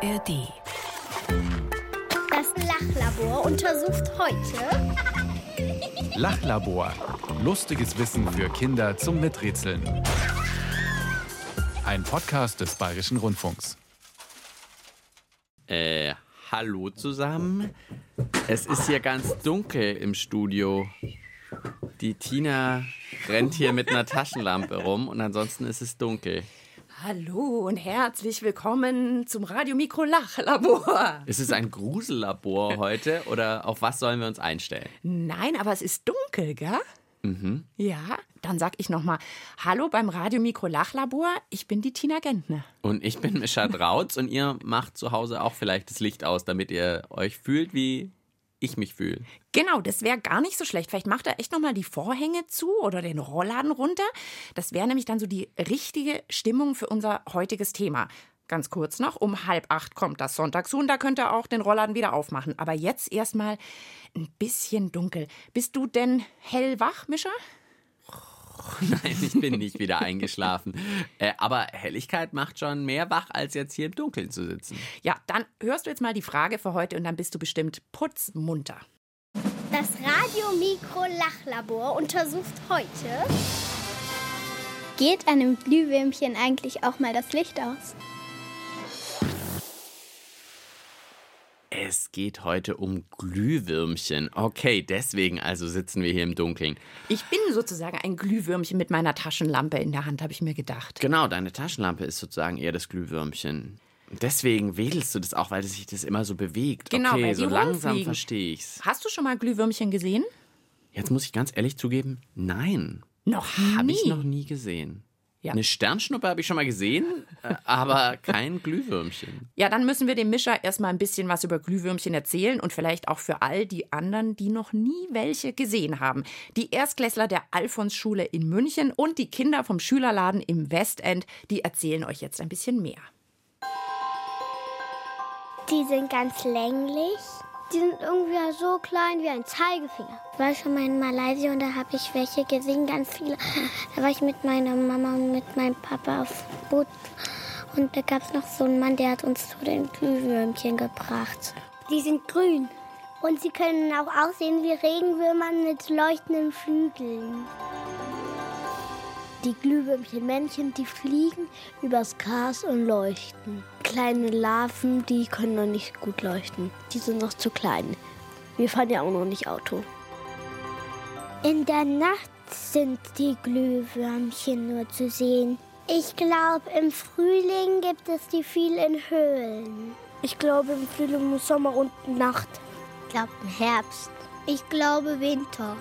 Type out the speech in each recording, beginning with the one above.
ARD. Das Lachlabor untersucht heute Lachlabor. Lustiges Wissen für Kinder zum Miträtseln. Ein Podcast des Bayerischen Rundfunks. Äh, hallo zusammen. Es ist hier ganz dunkel im Studio. Die Tina rennt hier mit einer Taschenlampe rum und ansonsten ist es dunkel. Hallo und herzlich willkommen zum Radiomikro Lachlabor. Ist es ein Grusellabor heute oder auf was sollen wir uns einstellen? Nein, aber es ist dunkel, gell? Mhm. Ja, dann sag ich nochmal, hallo beim Radiomikro Lachlabor, ich bin die Tina Gentner. Und ich bin Mischa Drautz und ihr macht zu Hause auch vielleicht das Licht aus, damit ihr euch fühlt, wie ich mich fühle. Genau, das wäre gar nicht so schlecht. Vielleicht macht er echt nochmal die Vorhänge zu oder den Rollladen runter. Das wäre nämlich dann so die richtige Stimmung für unser heutiges Thema. Ganz kurz noch, um halb acht kommt das Sonntagshuhn, da könnt ihr auch den Rollladen wieder aufmachen. Aber jetzt erstmal ein bisschen dunkel. Bist du denn hellwach, Mischa? Nein, ich bin nicht wieder eingeschlafen. Äh, aber Helligkeit macht schon mehr wach, als jetzt hier im Dunkeln zu sitzen. Ja, dann hörst du jetzt mal die Frage für heute und dann bist du bestimmt putzmunter. Das Radiomikro-Lachlabor untersucht heute. Geht einem Glühwürmchen eigentlich auch mal das Licht aus? Es geht heute um Glühwürmchen. Okay, deswegen also sitzen wir hier im Dunkeln. Ich bin sozusagen ein Glühwürmchen mit meiner Taschenlampe in der Hand, habe ich mir gedacht. Genau, deine Taschenlampe ist sozusagen eher das Glühwürmchen. Deswegen wedelst du das auch, weil sich das immer so bewegt. Genau, okay, weil die so langsam verstehe ich's. Hast du schon mal Glühwürmchen gesehen? Jetzt muss ich ganz ehrlich zugeben, nein, Noch habe ich noch nie gesehen. Ja. Eine Sternschnuppe habe ich schon mal gesehen, äh, aber kein Glühwürmchen. Ja, dann müssen wir dem Mischer erstmal ein bisschen was über Glühwürmchen erzählen und vielleicht auch für all die anderen, die noch nie welche gesehen haben. Die Erstklässler der Alfons-Schule in München und die Kinder vom Schülerladen im Westend, die erzählen euch jetzt ein bisschen mehr. Die sind ganz länglich. Die sind irgendwie so klein wie ein Zeigefinger. Ich war schon mal in Malaysia und da habe ich welche gesehen, ganz viele. Da war ich mit meiner Mama und mit meinem Papa auf Boot. Und da gab es noch so einen Mann, der hat uns zu den Glühwürmchen gebracht. Die sind grün. Und sie können auch aussehen wie Regenwürmer mit leuchtenden Flügeln. Die Glühwürmchen-Männchen, die fliegen übers Gras und leuchten. Kleine Larven, die können noch nicht gut leuchten. Die sind noch zu klein. Wir fahren ja auch noch nicht Auto. In der Nacht sind die Glühwürmchen nur zu sehen. Ich glaube, im Frühling gibt es die viel in Höhlen. Ich glaube, im Frühling, Sommer und Nacht. Ich glaube, im Herbst. Ich glaube, Winter.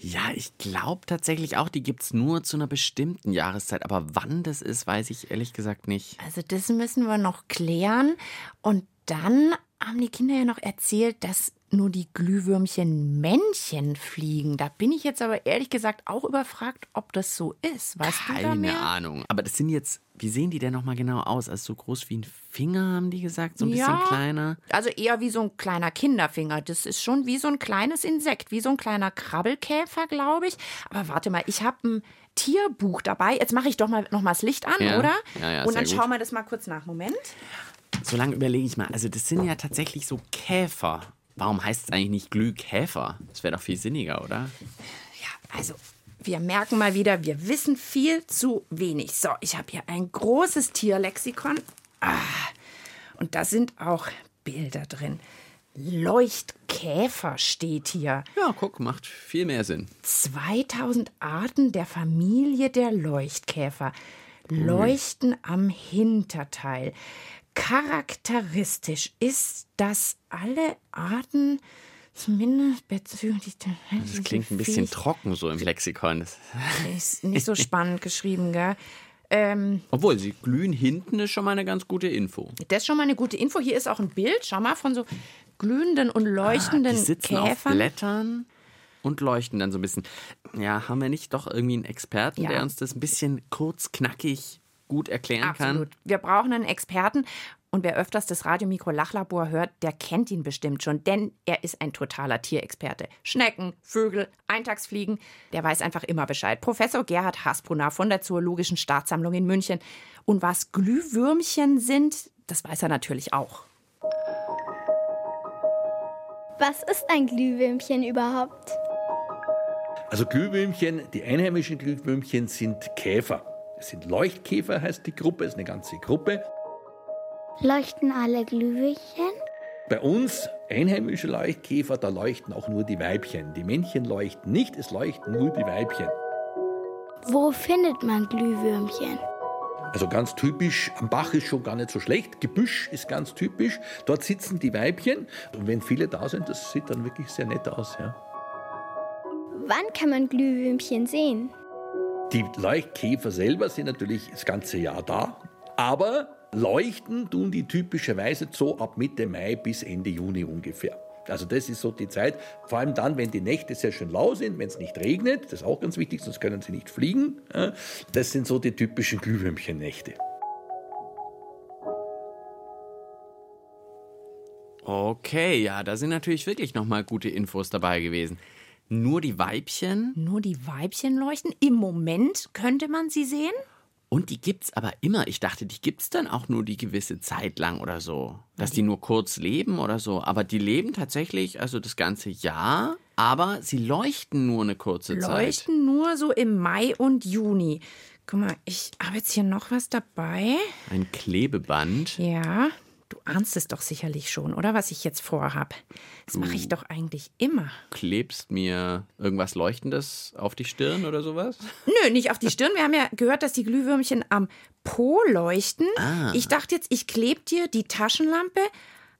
Ja, ich glaube tatsächlich auch, die gibt's nur zu einer bestimmten Jahreszeit. Aber wann das ist, weiß ich ehrlich gesagt nicht. Also das müssen wir noch klären. Und dann haben die Kinder ja noch erzählt, dass nur die Glühwürmchen Männchen fliegen. Da bin ich jetzt aber ehrlich gesagt auch überfragt, ob das so ist. Weißt du da Keine mehr? Ahnung. Aber das sind jetzt, wie sehen die denn nochmal genau aus? Also so groß wie ein Finger, haben die gesagt? So ein bisschen Ja. kleiner? Also eher wie so ein kleiner Kinderfinger. Das ist schon wie so ein kleines Insekt, wie so ein kleiner Krabbelkäfer, glaube ich. Aber warte mal, ich habe ein Tierbuch dabei. Jetzt mache ich doch mal noch mal das Licht an, Ja. oder? Ja, ja, Und dann schauen wir das mal kurz nach. Moment. So lange überlege ich mal. Also das sind ja tatsächlich so Käfer. Warum heißt es eigentlich nicht Glühkäfer? Das wäre doch viel sinniger, oder? Ja, also wir merken mal wieder, wir wissen viel zu wenig. So, ich habe hier ein großes Tierlexikon. Ah, und da sind auch Bilder drin. Leuchtkäfer steht hier. Ja, guck, macht viel mehr Sinn. 2000 Arten der Familie der Leuchtkäfer leuchten am Hinterteil. Charakteristisch ist, dass alle Arten zumindest bezüglich der Das klingt ein bisschen trocken so im Lexikon. Ist nicht so spannend geschrieben, gell? Ähm, obwohl, sie glühen hinten ist schon mal eine ganz gute Info. das ist schon mal eine gute Info. Hier ist auch ein Bild, schau mal, von so glühenden und leuchtenden Ah, Die sitzen auf Käfern. Blättern und leuchten dann so ein bisschen. Ja, haben wir nicht doch irgendwie einen Experten, Ja. der uns das ein bisschen kurz, knackig gut erklären Absolut. kann? Wir brauchen einen Experten. Und wer öfters das Radiomikro Lachlabor hört, der kennt ihn bestimmt schon, denn er ist ein totaler Tierexperte. Schnecken, Vögel, Eintagsfliegen, der weiß einfach immer Bescheid. Professor Gerhard Hasbrunner von der Zoologischen Staatssammlung in München. Und was Glühwürmchen sind, das weiß er natürlich auch. Was ist ein Glühwürmchen überhaupt? Also Glühwürmchen, die einheimischen Glühwürmchen sind Käfer. Es sind Leuchtkäfer, heißt die Gruppe, es ist eine ganze Gruppe. Leuchten alle Glühwürmchen? Bei uns, einheimische Leuchtkäfer, da leuchten auch nur die Weibchen. Die Männchen leuchten nicht, es leuchten nur die Weibchen. Wo findet man Glühwürmchen? Also ganz typisch, am Bach ist schon gar nicht so schlecht, Gebüsch ist ganz typisch. Dort sitzen die Weibchen und wenn viele da sind, das sieht dann wirklich sehr nett aus. Ja. Wann kann man Glühwürmchen sehen? Die Leuchtkäfer selber sind natürlich das ganze Jahr da, aber Leuchten tun die typischerweise so ab Mitte Mai bis Ende Juni ungefähr. Also das ist so die Zeit, vor allem dann, wenn die Nächte sehr schön lau sind, wenn es nicht regnet, das ist auch ganz wichtig, sonst können sie nicht fliegen. Das sind so die typischen Glühwürmchen-Nächte. Okay, ja, da sind natürlich wirklich nochmal gute Infos dabei gewesen. Nur die Weibchen? Nur die Weibchen leuchten? Im Moment könnte man sie sehen? Und die gibt's aber immer. Ich dachte, die gibt's dann auch nur die gewisse Zeit lang oder so. Dass die nur kurz leben oder so. Aber die leben tatsächlich, also das ganze Jahr. Aber sie leuchten nur eine kurze Zeit. Leuchten nur so im Mai und Juni. Guck mal, ich habe jetzt hier noch was dabei. Ein Klebeband. Ja, du ahnst es doch sicherlich schon, oder? Was ich jetzt vorhab. Das mache ich doch eigentlich immer. Klebst mir irgendwas Leuchtendes auf die Stirn oder sowas? Nö, nicht auf die Stirn. Wir haben ja gehört, dass die Glühwürmchen am Po leuchten. Ah. Ich dachte jetzt, ich klebe dir die Taschenlampe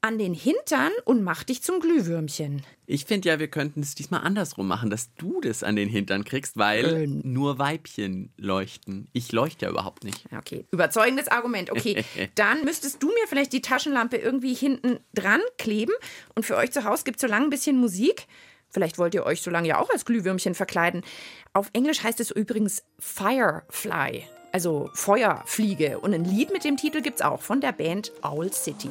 an den Hintern und mach dich zum Glühwürmchen. Ich finde ja, wir könnten es diesmal andersrum machen, dass du das an den Hintern kriegst, weil Äh, nur Weibchen leuchten. Ich leuchte ja überhaupt nicht. Okay, überzeugendes Argument. Okay, dann müsstest du mir vielleicht die Taschenlampe irgendwie hinten dran kleben. Und für euch zu Hause gibt es so lange ein bisschen Musik. Vielleicht wollt ihr euch so lange ja auch als Glühwürmchen verkleiden. Auf Englisch heißt es übrigens Firefly, also Feuerfliege. Und ein Lied mit dem Titel gibt es auch von der Band Owl City.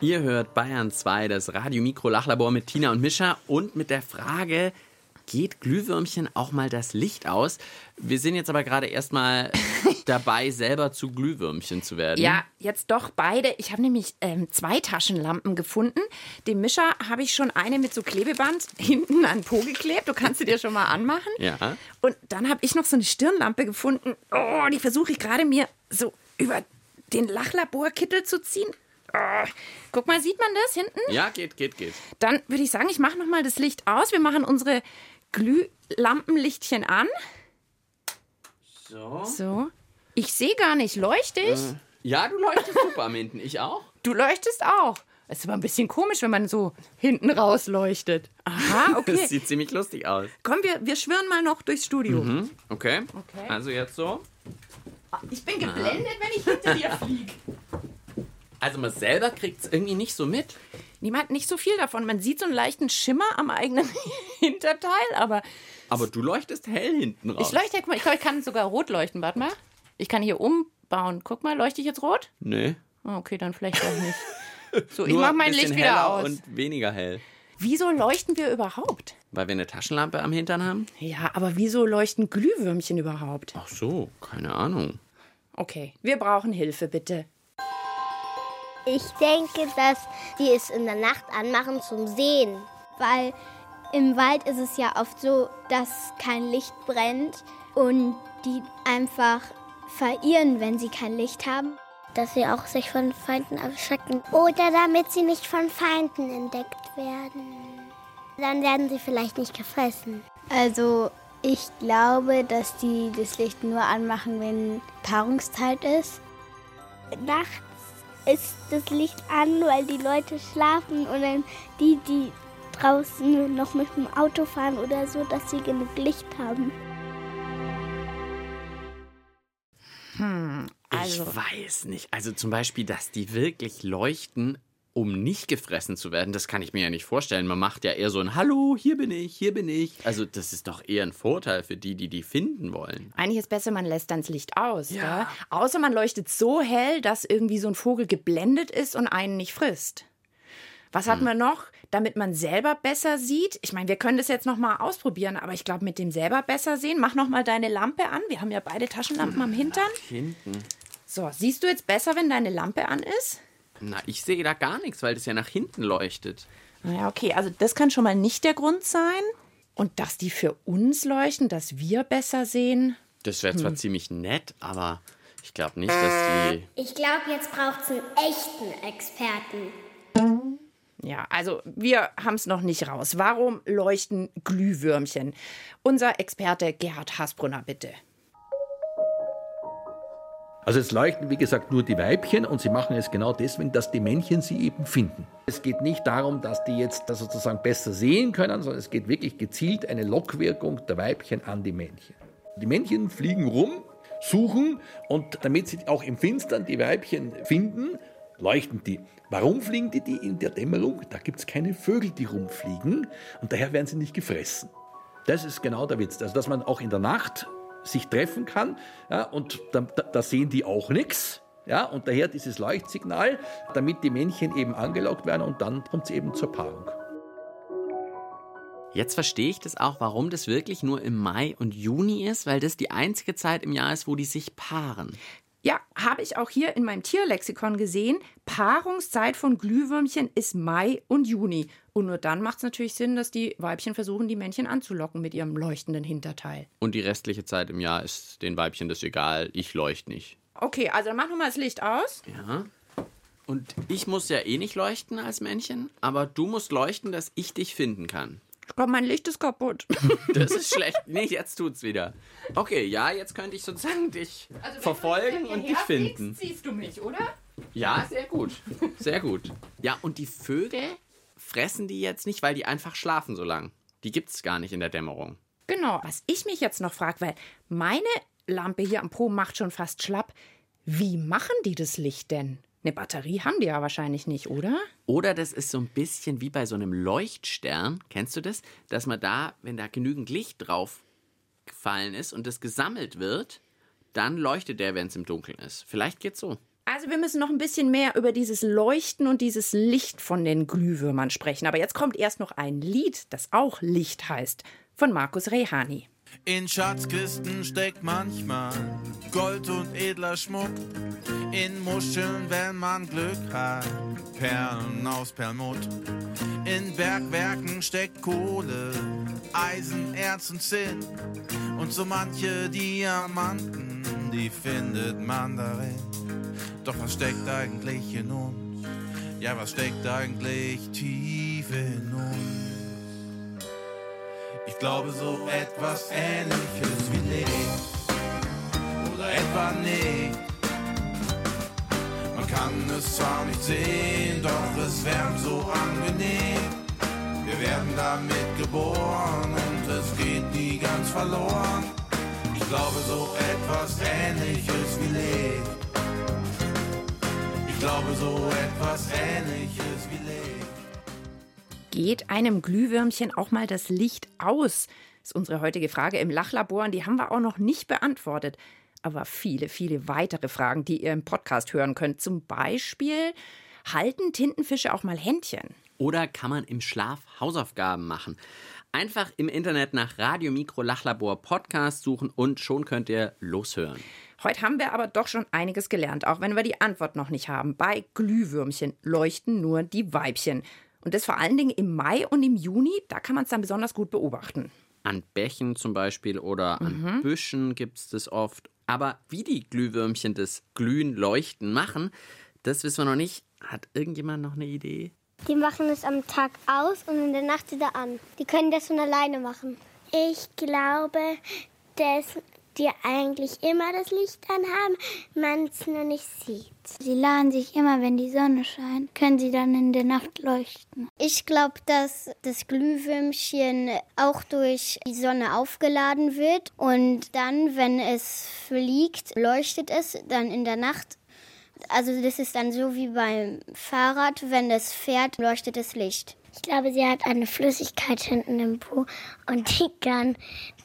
Ihr hört Bayern 2, das Radio-Mikro-Lachlabor mit Tina und Mischa und mit der Frage, geht Glühwürmchen auch mal das Licht aus? Wir sind jetzt aber gerade erstmal dabei, selber zu Glühwürmchen zu werden. Ja, jetzt doch beide. Ich habe nämlich ähm, zwei Taschenlampen gefunden. Dem Mischer habe ich schon eine mit so Klebeband hinten an den Po geklebt. Du kannst sie dir schon mal anmachen. Ja. Und dann habe ich noch so eine Stirnlampe gefunden. Oh, die versuche ich gerade mir so über den Lachlaborkittel zu ziehen. Oh. Guck mal, sieht man das hinten? Ja, geht, geht, geht. Dann würde ich sagen, ich mache noch mal das Licht aus. Wir machen unsere Glühlampenlichtchen an. So. So. Ich sehe gar nicht. Leuchte ich? Ja, du leuchtest super am hinten. Ich auch. Du leuchtest auch. Es ist aber ein bisschen komisch, wenn man so hinten raus leuchtet. Aha, Das okay. sieht ziemlich lustig aus. Komm, wir, wir schwirren mal noch durchs Studio. Okay. Okay. Also jetzt so. Ich bin geblendet, wenn ich hinter dir fliege. Also man selber kriegt es irgendwie nicht so mit. Niemand nicht so viel davon. Man sieht so einen leichten Schimmer am eigenen Hinterteil, aber Aber du leuchtest hell hinten raus. ich leuchte, guck mal, ich glaube, ich kann sogar rot leuchten. Warte mal. Ich kann hier umbauen. Guck mal, leuchte ich jetzt rot? Nee. Oh, okay, dann vielleicht auch nicht. So, ich Nur mach ein mein Licht wieder aus. Und weniger hell. Wieso leuchten wir überhaupt? Weil wir eine Taschenlampe am Hintern haben? Ja, aber wieso leuchten Glühwürmchen überhaupt? Ach so, keine Ahnung. Okay, wir brauchen Hilfe, bitte. Ich denke, dass die es in der Nacht anmachen zum Sehen. Weil im Wald ist es ja oft so, dass kein Licht brennt und die einfach verirren, wenn sie kein Licht haben. Dass sie auch sich von Feinden erschrecken. Oder damit sie nicht von Feinden entdeckt werden. Dann werden sie vielleicht nicht gefressen. Also ich glaube, dass die das Licht nur anmachen, wenn Paarungszeit ist. Nachts ist das Licht an, weil die Leute schlafen und dann die, die draußen noch mit dem Auto fahren oder so, dass sie genug Licht haben. Also- ich weiß nicht. Also zum Beispiel, dass die wirklich leuchten, um nicht gefressen zu werden, das kann ich mir ja nicht vorstellen. Man macht ja eher so ein Hallo, hier bin ich, hier bin ich. Also das ist doch eher ein Vorteil für die, die die finden wollen. Eigentlich ist besser, man lässt dann das Licht aus. Ja. Ja. Außer man leuchtet so hell, dass irgendwie so ein Vogel geblendet ist und einen nicht frisst. Was Hm. hatten wir noch? Damit man selber besser sieht. Ich meine, wir können das jetzt noch mal ausprobieren, aber ich glaube, mit dem selber besser sehen, mach noch mal deine Lampe an. Wir haben ja beide Taschenlampen am Hintern. Hinten. So, siehst du jetzt besser, wenn deine Lampe an ist? Na, ich sehe da gar nichts, weil das ja nach hinten leuchtet. Naja, okay, also das kann schon mal nicht der Grund sein. Und dass die für uns leuchten, dass wir besser sehen. Das wäre zwar ziemlich nett, aber ich glaube nicht, dass die. Ich glaube, jetzt braucht es einen echten Experten. Ja, also wir haben es noch nicht raus. Warum leuchten Glühwürmchen? Unser Experte Gerhard Hasbrunner, bitte. Also es leuchten, wie gesagt, nur die Weibchen und sie machen es genau deswegen, dass die Männchen sie eben finden. Es geht nicht darum, dass die jetzt das sozusagen besser sehen können, sondern es geht wirklich gezielt eine Lockwirkung der Weibchen an die Männchen. Die Männchen fliegen rum, suchen und damit sie auch im Finstern die Weibchen finden, leuchten die. Warum fliegen die, die in der Dämmerung? Da gibt es keine Vögel, die rumfliegen und daher werden sie nicht gefressen. Das ist genau der Witz. Also, dass man auch in der Nacht sich treffen kann ja, und da, da, sehen die auch nichts. Ja, und daher dieses Leuchtsignal, damit die Männchen eben angelockt werden und dann kommt es eben zur Paarung. Jetzt verstehe ich das auch, warum das wirklich nur im Mai und Juni ist, weil das die einzige Zeit im Jahr ist, wo die sich paaren. Ja, habe ich auch hier in meinem Tierlexikon gesehen. Paarungszeit von Glühwürmchen ist Mai und Juni. Und nur dann macht es natürlich Sinn, dass die Weibchen versuchen, die Männchen anzulocken mit ihrem leuchtenden Hinterteil. Und die restliche Zeit im Jahr ist den Weibchen das egal, ich leuchte nicht. Okay, also dann machen wir mal das Licht aus. Ja. Und ich muss ja eh nicht leuchten als Männchen, aber du musst leuchten, dass ich dich finden kann. Ich glaube, mein Licht ist kaputt. Das ist schlecht. Nee, jetzt tut's wieder. Okay, ja, jetzt könnte ich sozusagen dich verfolgen und dich finden. siehst du mich, oder? Ja, sehr gut. Sehr gut. Ja, und die Vögel fressen die jetzt nicht, weil die einfach schlafen so lang. Die gibt's gar nicht in der Dämmerung. Genau, was ich mich jetzt noch frage, weil meine Lampe hier am Po macht schon fast schlapp. Wie machen die das Licht denn? Eine Batterie haben die ja wahrscheinlich nicht, oder? Oder das ist so ein bisschen wie bei so einem Leuchtstern. Kennst du das? Dass man da, wenn da genügend Licht drauf gefallen ist und das gesammelt wird, dann leuchtet der, wenn es im Dunkeln ist. Vielleicht geht's so. Also wir müssen noch ein bisschen mehr über dieses Leuchten und dieses Licht von den Glühwürmern sprechen. Aber jetzt kommt erst noch ein Lied, das auch Licht heißt, von Markus Rehani. In Schatzkisten steckt manchmal Gold und edler Schmuck. In Muscheln, wenn man Glück hat, Perlen aus Perlmutt. In Bergwerken steckt Kohle, Eisen, Erz und Zinn. Und so manche Diamanten, die findet man darin. Doch was steckt eigentlich in uns? Ja, was steckt eigentlich tief in uns? Ich glaube so etwas ähnliches wie oder etwa nicht. Man kann es zwar nicht sehen, doch es wärmt so angenehm. Wir werden damit geboren und es geht nie ganz verloren. Ich glaube so etwas ähnliches wie Licht. Ich glaube so etwas ähnliches wie Licht. Geht einem Glühwürmchen auch mal das Licht aus? Ist unsere heutige Frage im Lachlabor und die haben wir auch noch nicht beantwortet. Aber viele, viele weitere Fragen, die ihr im Podcast hören könnt. Zum Beispiel, halten Tintenfische auch mal Händchen? Oder kann man im Schlaf Hausaufgaben machen? Einfach im Internet nach Radio Mikro Lachlabor Podcast suchen und schon könnt ihr loshören. Heute haben wir aber doch schon einiges gelernt, auch wenn wir die Antwort noch nicht haben. Bei Glühwürmchen leuchten nur die Weibchen. Und das vor allen Dingen im Mai und im Juni, da kann man es dann besonders gut beobachten. An Bächen zum Beispiel oder an Büschen gibt es das oft. Aber wie die Glühwürmchen das Glühen, Leuchten machen, das wissen wir noch nicht. Hat irgendjemand noch eine Idee? Die machen es am Tag aus und in der Nacht wieder an. Die können das von alleine machen. Ich glaube, dass die eigentlich immer das Licht anhaben, man es nur nicht sieht. Sie laden sich immer, wenn die Sonne scheint, können sie dann in der Nacht leuchten. Ich glaube, dass das Glühwürmchen auch durch die Sonne aufgeladen wird und dann, wenn es fliegt, leuchtet es dann in der Nacht. Also das ist dann so wie beim Fahrrad, wenn es fährt, leuchtet das Licht. Ich glaube, sie hat eine Flüssigkeit hinten im Po und die kann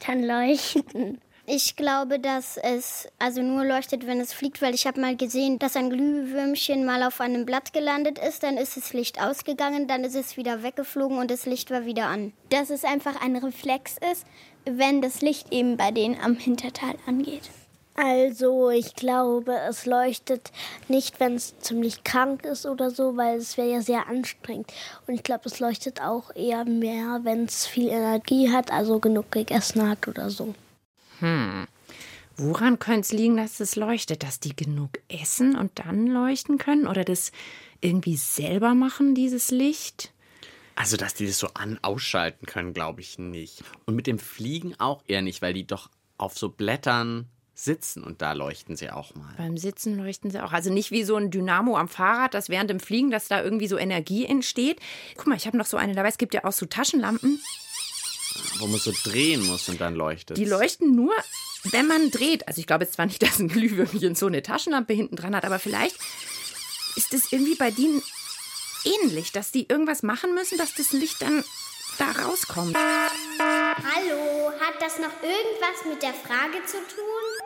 dann leuchten. Ich glaube, dass es also nur leuchtet, wenn es fliegt, weil ich habe mal gesehen, dass ein Glühwürmchen mal auf einem Blatt gelandet ist, dann ist das Licht ausgegangen, dann ist es wieder weggeflogen und das Licht war wieder an. Dass es einfach ein Reflex ist, wenn das Licht eben bei denen am Hinterteil angeht. Also, ich glaube, es leuchtet nicht, wenn es ziemlich krank ist oder so, weil es wäre ja sehr anstrengend. Und ich glaube, es leuchtet auch eher mehr, wenn es viel Energie hat, also genug gegessen hat oder so. Hm. Woran könnte es liegen, dass es leuchtet? Dass die genug essen und dann leuchten können? Oder das irgendwie selber machen, dieses Licht? Also, dass die das so an ausschalten können, glaube ich nicht. Und mit dem Fliegen auch eher nicht, weil die doch auf so Blättern sitzen und da leuchten sie auch mal. Beim Sitzen leuchten sie auch. Also nicht wie so ein Dynamo am Fahrrad, dass während dem Fliegen, dass da irgendwie so Energie entsteht. Guck mal, ich habe noch so eine dabei. Es gibt ja auch so Taschenlampen. Wo man so drehen muss und dann leuchtet. Die leuchten nur, wenn man dreht. Also ich glaube jetzt zwar nicht, dass ein Glühwürmchen so eine Taschenlampe hinten dran hat, aber vielleicht ist es irgendwie bei denen ähnlich, dass die irgendwas machen müssen, dass das Licht dann da rauskommt. Hallo, hat das noch irgendwas mit der Frage zu tun?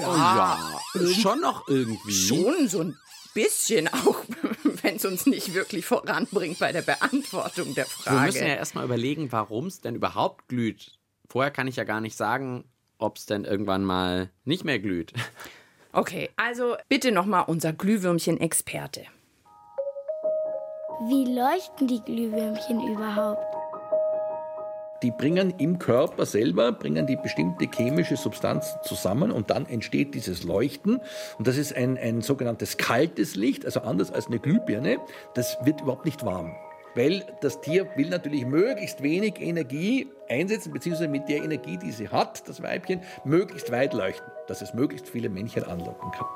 ja, schon noch irgendwie. Schon so ein bisschen, auch wenn es uns nicht wirklich voranbringt bei der Beantwortung der Frage. Wir müssen ja erstmal überlegen, warum es denn überhaupt glüht. Vorher kann ich ja gar nicht sagen, ob es denn irgendwann mal nicht mehr glüht. Okay, also bitte nochmal unser Glühwürmchen-Experte. Wie leuchten die Glühwürmchen überhaupt? Die bringen im Körper selber, bringen die bestimmte chemische Substanzen zusammen und dann entsteht dieses Leuchten. Und das ist ein, ein sogenanntes kaltes Licht, also anders als eine Glühbirne. Das wird überhaupt nicht warm. Weil das Tier will natürlich möglichst wenig Energie einsetzen, beziehungsweise mit der Energie, die sie hat, das Weibchen, möglichst weit leuchten, dass es möglichst viele Männchen anlocken kann.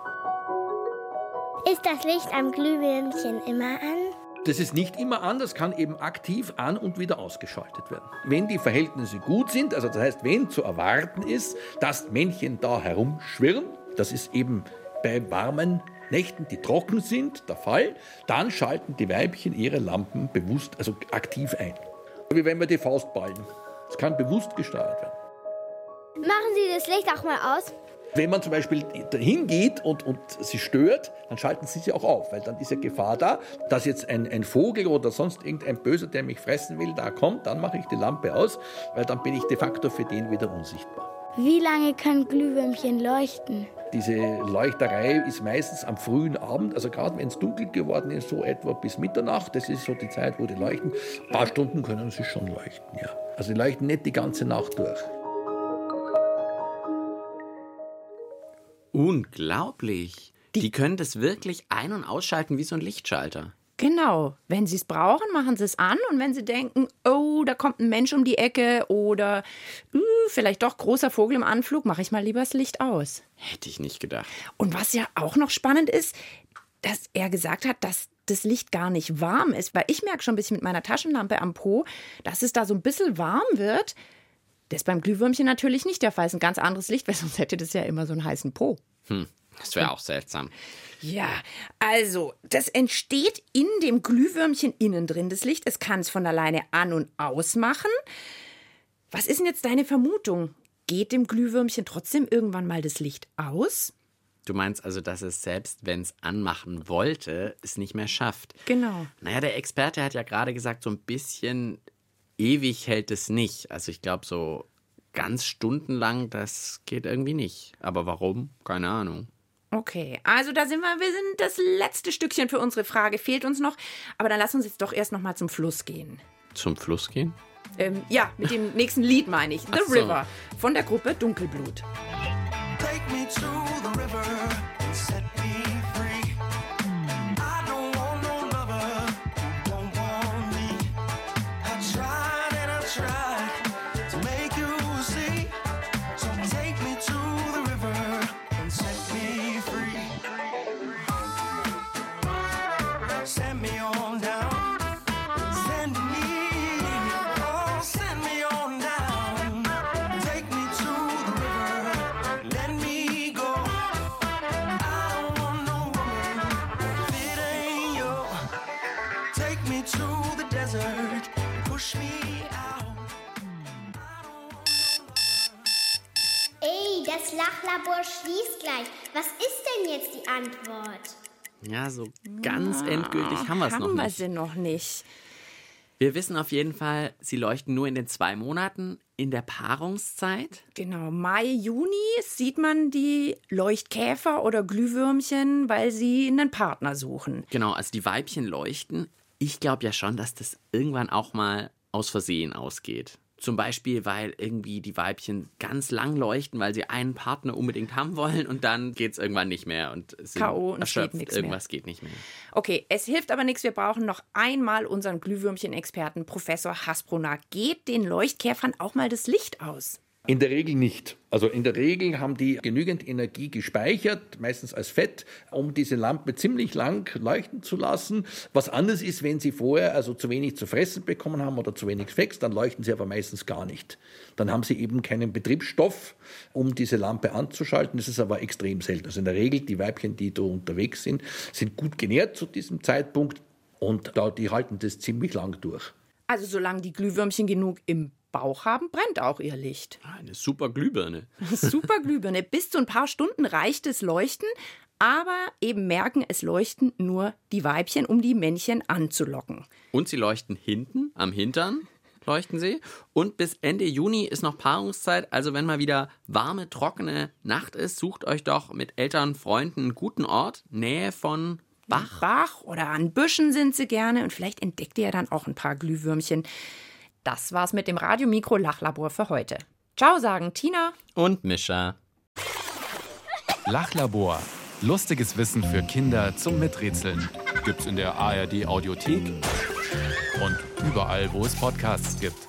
Ist das Licht am Glühwürmchen immer an? Das ist nicht immer an, das kann eben aktiv an und wieder ausgeschaltet werden. Wenn die Verhältnisse gut sind, also das heißt, wenn zu erwarten ist, dass Männchen da herumschwirren, das ist eben bei warmen Nächten, die trocken sind, der Fall, dann schalten die Weibchen ihre Lampen bewusst, also aktiv ein. Wie wenn wir die Faust ballen. Es kann bewusst gesteuert werden. Machen Sie das Licht auch mal aus? Wenn man zum Beispiel hingeht und, und sie stört, dann schalten sie sie auch auf, weil dann ist ja Gefahr da, dass jetzt ein, ein Vogel oder sonst irgendein Böser, der mich fressen will, da kommt, dann mache ich die Lampe aus, weil dann bin ich de facto für den wieder unsichtbar. Wie lange können Glühwürmchen leuchten? Diese Leuchterei ist meistens am frühen Abend, also gerade wenn es dunkel geworden ist, so etwa bis Mitternacht, das ist so die Zeit, wo die leuchten. Ein paar Stunden können sie schon leuchten, ja. Also die leuchten nicht die ganze Nacht durch. Unglaublich. Die, können das wirklich ein- und ausschalten wie so ein Lichtschalter. Genau, wenn sie es brauchen, machen sie es an und wenn sie denken, oh, da kommt ein Mensch um die Ecke oder uh, vielleicht doch großer Vogel im Anflug, mache ich mal lieber das Licht aus. Hätte ich nicht gedacht. Und was ja auch noch spannend ist, dass er gesagt hat, dass das Licht gar nicht warm ist, weil ich merke schon ein bisschen mit meiner Taschenlampe am Po, dass es da so ein bisschen warm wird. Das ist beim Glühwürmchen natürlich nicht der Fall. Es ist ein ganz anderes Licht, weil sonst hätte das ja immer so einen heißen Po. Hm, das wäre auch seltsam. Ja, also, das entsteht in dem Glühwürmchen innen drin, das Licht. Es kann es von alleine an- und ausmachen. Was ist denn jetzt deine Vermutung? Geht dem Glühwürmchen trotzdem irgendwann mal das Licht aus? Du meinst also, dass es selbst, wenn es anmachen wollte, es nicht mehr schafft? Genau. Naja, der Experte hat ja gerade gesagt, so ein bisschen ewig hält es nicht. Also ich glaube, so ganz stundenlang, das geht irgendwie nicht. Aber warum? Keine Ahnung. Okay, also da sind wir, wir sind das letzte Stückchen für unsere Frage fehlt uns noch, aber dann lass uns jetzt doch erst noch mal zum Fluss gehen. Zum Fluss gehen? Ähm, ja, mit dem nächsten Lied meine ich, The Ach so. River von der Gruppe Dunkelblut. Take me to the river das Lachlabor schließt gleich. Was ist denn jetzt die Antwort? Ja, so ganz endgültig haben wir es noch Haben wir nicht. sie noch nicht. Wir wissen auf jeden Fall, sie leuchten nur in den zwei Monaten in der Paarungszeit. Genau, Mai, Juni sieht man die Leuchtkäfer oder Glühwürmchen, weil sie einen Partner suchen. Genau, also die Weibchen leuchten. Ich glaube ja schon, dass das irgendwann auch mal aus Versehen ausgeht. Zum Beispiel, weil irgendwie die Weibchen ganz lang leuchten, weil sie einen Partner unbedingt haben wollen und dann geht es irgendwann nicht mehr und sind K.O. und erschöpft. geht nix mehr. Irgendwas geht nicht mehr. Okay, es hilft aber nichts. Wir brauchen noch einmal unseren Glühwürmchen-Experten, Professor Hasbrunner. Geht den Leuchtkäfern auch mal das Licht aus? In der Regel nicht. Also in der Regel haben die genügend Energie gespeichert, meistens als Fett, um diese Lampe ziemlich lang leuchten zu lassen. Was anders ist, wenn sie vorher also zu wenig zu fressen bekommen haben oder zu wenig Fett, dann leuchten sie aber meistens gar nicht. Dann haben sie eben keinen Betriebsstoff, um diese Lampe anzuschalten. Das ist aber extrem selten. Also in der Regel die Weibchen, die da unterwegs sind, sind gut genährt zu diesem Zeitpunkt und die halten das ziemlich lang durch. Also solange die Glühwürmchen genug im Bauch haben, brennt auch ihr Licht. Eine super Glühbirne. Super Glühbirne. Bis zu ein paar Stunden reicht es Leuchten, aber eben merken, es leuchten nur die Weibchen, um die Männchen anzulocken. Und sie leuchten hinten, am Hintern leuchten sie. Und bis Ende Juni ist noch Paarungszeit. Also wenn mal wieder warme, trockene Nacht ist, sucht euch doch mit Eltern, Freunden einen guten Ort, Nähe von Bach. Bach oder an Büschen sind sie gerne und vielleicht entdeckt ihr ja dann auch ein paar Glühwürmchen. Das war's mit dem Radiomikro-Lachlabor für heute. Ciao, sagen Tina. Und Mischa. Lachlabor. Lustiges Wissen für Kinder zum Miträtseln. Gibt's in der ARD Audiothek und überall, wo es Podcasts gibt.